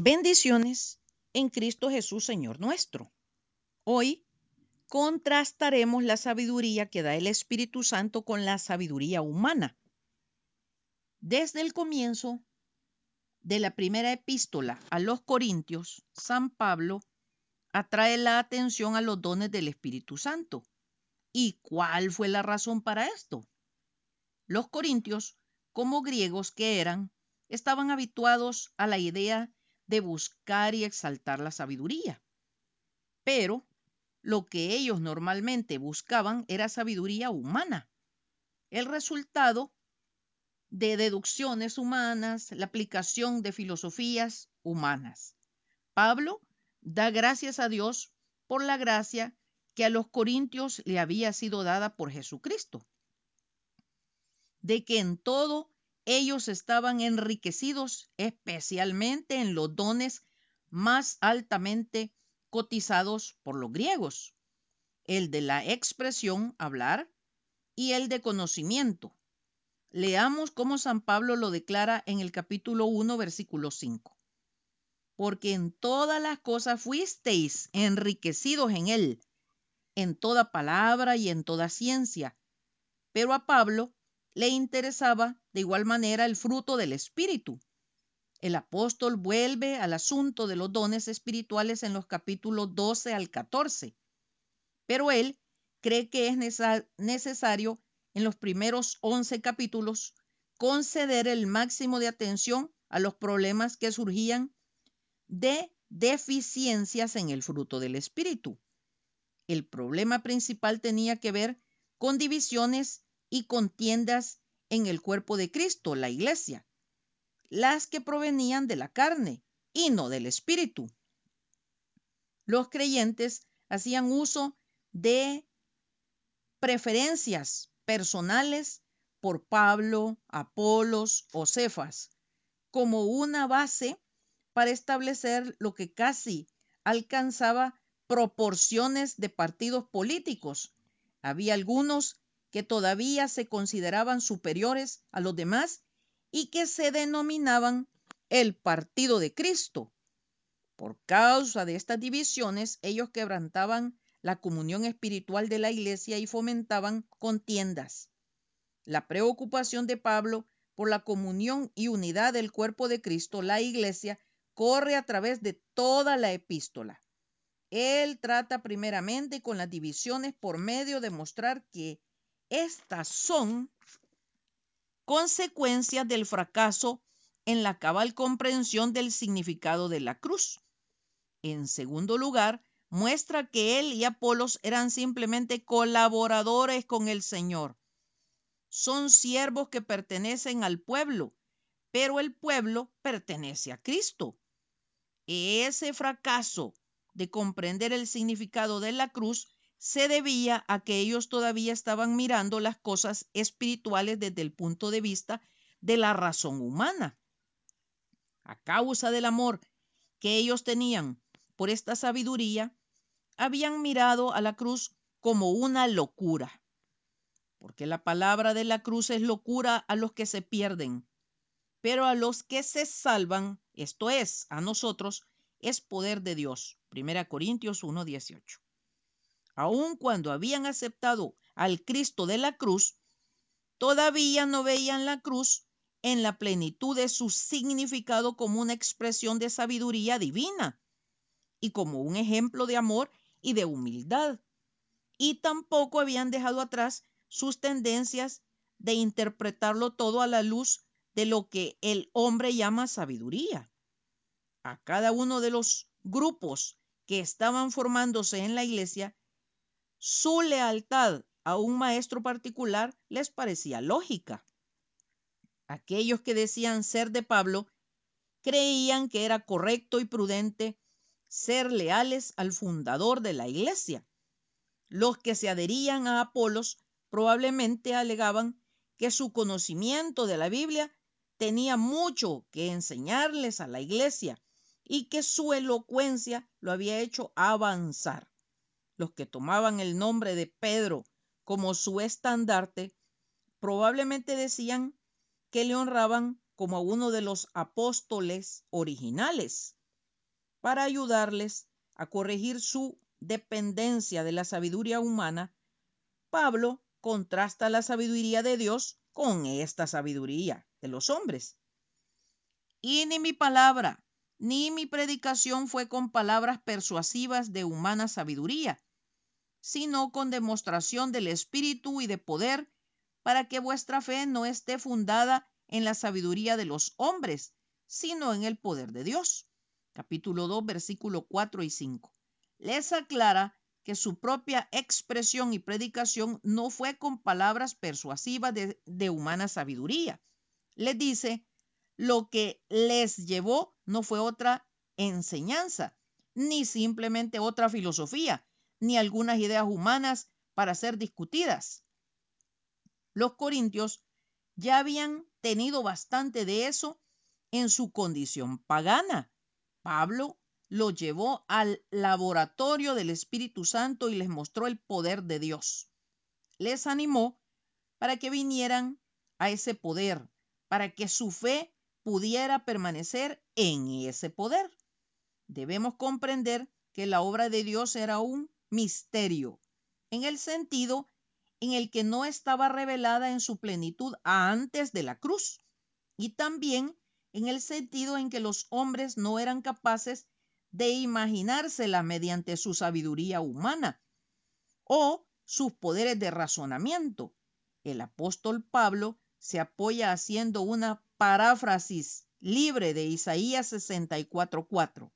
Bendiciones en Cristo Jesús, Señor nuestro. Hoy contrastaremos la sabiduría que da el Espíritu Santo con la sabiduría humana. Desde el comienzo de la primera epístola a los Corintios, San Pablo atrae la atención a los dones del Espíritu Santo. ¿Y cuál fue la razón para esto? Los corintios, como griegos que eran, estaban habituados a la idea de buscar y exaltar la sabiduría. Pero lo que ellos normalmente buscaban era sabiduría humana. El resultado de deducciones humanas, la aplicación de filosofías humanas. Pablo da gracias a Dios por la gracia que a los corintios le había sido dada por Jesucristo, de que en todo ellos estaban enriquecidos especialmente en los dones más altamente cotizados por los griegos, el de la expresión hablar y el de conocimiento. Leamos cómo San Pablo lo declara en el capítulo 1, versículo 5. Porque en todas las cosas fuisteis enriquecidos en él, en toda palabra y en toda ciencia. Pero a Pablo le interesaba de igual manera el fruto del Espíritu. El apóstol vuelve al asunto de los dones espirituales en los capítulos 12 al 14, pero él cree que es necesario en los primeros 11 capítulos conceder el máximo de atención a los problemas que surgían de deficiencias en el fruto del Espíritu. El problema principal tenía que ver con divisiones y contiendas en el cuerpo de Cristo, la iglesia, las que provenían de la carne y no del espíritu. Los creyentes hacían uso de preferencias personales por Pablo, Apolos o Cefas como una base para establecer lo que casi alcanzaba proporciones de partidos políticos. Había algunos que todavía se consideraban superiores a los demás y que se denominaban el partido de Cristo. Por causa de estas divisiones, ellos quebrantaban la comunión espiritual de la iglesia y fomentaban contiendas. La preocupación de Pablo por la comunión y unidad del cuerpo de Cristo, la iglesia, corre a través de toda la epístola. Él trata primeramente con las divisiones por medio de mostrar que estas son consecuencias del fracaso en la cabal comprensión del significado de la cruz. En segundo lugar, muestra que él y Apolos eran simplemente colaboradores con el Señor. Son siervos que pertenecen al pueblo, pero el pueblo pertenece a Cristo. Ese fracaso de comprender el significado de la cruz se debía a que ellos todavía estaban mirando las cosas espirituales desde el punto de vista de la razón humana. A causa del amor que ellos tenían por esta sabiduría, habían mirado a la cruz como una locura, porque la palabra de la cruz es locura a los que se pierden, pero a los que se salvan, esto es, a nosotros, es poder de Dios. 1 Corintios 1:18 aun cuando habían aceptado al Cristo de la cruz, todavía no veían la cruz en la plenitud de su significado como una expresión de sabiduría divina y como un ejemplo de amor y de humildad. Y tampoco habían dejado atrás sus tendencias de interpretarlo todo a la luz de lo que el hombre llama sabiduría. A cada uno de los grupos que estaban formándose en la iglesia su lealtad a un maestro particular les parecía lógica. Aquellos que decían ser de Pablo creían que era correcto y prudente ser leales al fundador de la iglesia. Los que se adherían a Apolos probablemente alegaban que su conocimiento de la Biblia tenía mucho que enseñarles a la iglesia y que su elocuencia lo había hecho avanzar los que tomaban el nombre de Pedro como su estandarte, probablemente decían que le honraban como a uno de los apóstoles originales. para ayudarles a corregir su dependencia de la sabiduría humana, Pablo contrasta la sabiduría de Dios con esta sabiduría de los hombres. Y ni mi palabra, ni mi predicación fue con palabras persuasivas de humana sabiduría, sino con demostración del Espíritu y de poder, para que vuestra fe no esté fundada en la sabiduría de los hombres, sino en el poder de Dios. Capítulo 2, versículo 4 y 5. Les aclara que su propia expresión y predicación no fue con palabras persuasivas de, de humana sabiduría. Les dice lo que les llevó no fue otra enseñanza, ni simplemente otra filosofía, ni algunas ideas humanas para ser discutidas. Los corintios ya habían tenido bastante de eso en su condición pagana. Pablo lo llevó al laboratorio del Espíritu Santo y les mostró el poder de Dios. Les animó para que vinieran a ese poder, para que su fe pudiera permanecer en ese poder. Debemos comprender que la obra de Dios era un misterio, en el sentido en el que no estaba revelada en su plenitud antes de la cruz, y también en el sentido en que los hombres no eran capaces de imaginársela mediante su sabiduría humana o sus poderes de razonamiento. El apóstol Pablo se apoya haciendo una paráfrasis libre de Isaías 64:4.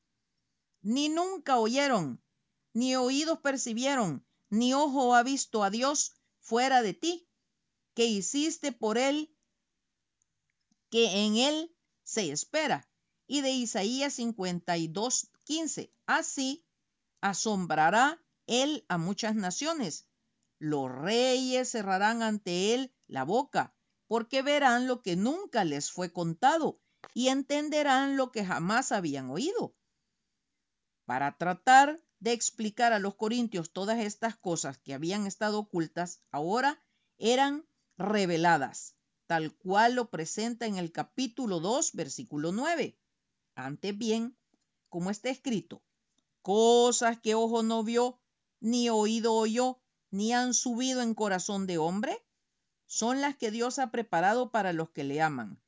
Ni nunca oyeron, ni oídos percibieron, ni ojo ha visto a Dios fuera de ti, que hiciste por él, que en él se espera. Y de Isaías 52:15. Así asombrará él a muchas naciones. Los reyes cerrarán ante él la boca porque verán lo que nunca les fue contado y entenderán lo que jamás habían oído. Para tratar de explicar a los corintios todas estas cosas que habían estado ocultas, ahora eran reveladas, tal cual lo presenta en el capítulo 2, versículo 9. Antes bien, como está escrito, cosas que ojo no vio, ni oído oyó, ni han subido en corazón de hombre, son las que Dios ha preparado para los que le aman.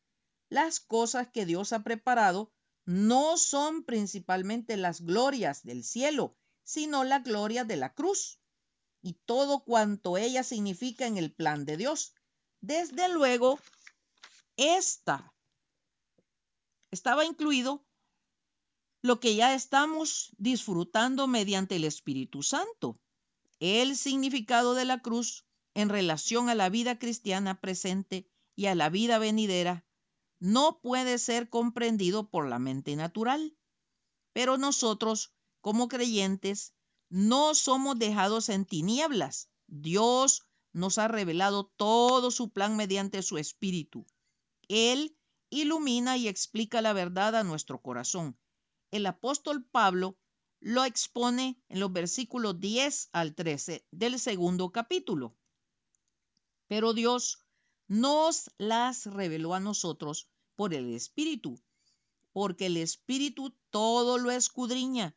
Las cosas que Dios ha preparado no son principalmente las glorias del cielo, sino la gloria de la cruz y todo cuanto ella significa en el plan de Dios. Desde luego, esta estaba incluido lo que ya estamos disfrutando mediante el Espíritu Santo. El significado de la cruz en relación a la vida cristiana presente y a la vida venidera no puede ser comprendido por la mente natural. Pero nosotros, como creyentes, no somos dejados en tinieblas. Dios nos ha revelado todo su plan mediante su Espíritu. Él ilumina y explica la verdad a nuestro corazón. El apóstol Pablo lo expone en los versículos 10 al 13 del segundo capítulo. Pero Dios nos las reveló a nosotros por el Espíritu, porque el Espíritu todo lo escudriña,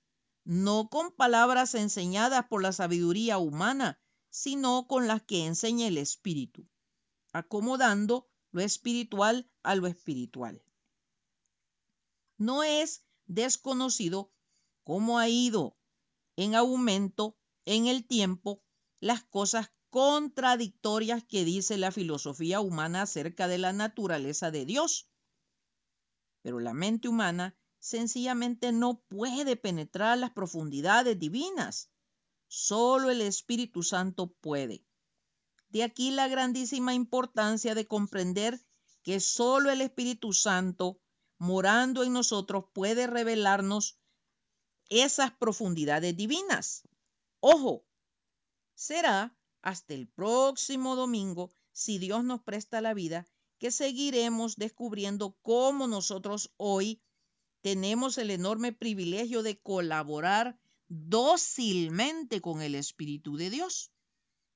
no con palabras enseñadas por la sabiduría humana, sino con las que enseña el Espíritu, acomodando lo espiritual a lo espiritual. No es desconocido cómo ha ido en aumento en el tiempo las cosas contradictorias que dice la filosofía humana acerca de la naturaleza de Dios. Pero la mente humana sencillamente no puede penetrar las profundidades divinas. Solo el Espíritu Santo puede. De aquí la grandísima importancia de comprender que solo el Espíritu Santo, morando en nosotros, puede revelarnos esas profundidades divinas. Ojo, será hasta el próximo domingo, si Dios nos presta la vida, que seguiremos descubriendo cómo nosotros hoy tenemos el enorme privilegio de colaborar dócilmente con el Espíritu de Dios.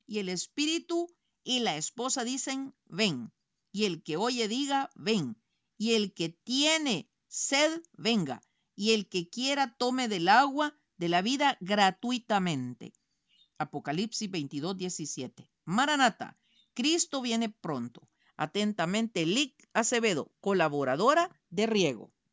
Y el Espíritu y la esposa dicen, ven. Y el que oye diga, ven. Y el que tiene sed, venga. Y el que quiera tome del agua de la vida gratuitamente. Apocalipsis 22, 17. Maranata, Cristo viene pronto. Atentamente, Lic Acevedo, colaboradora de Riego.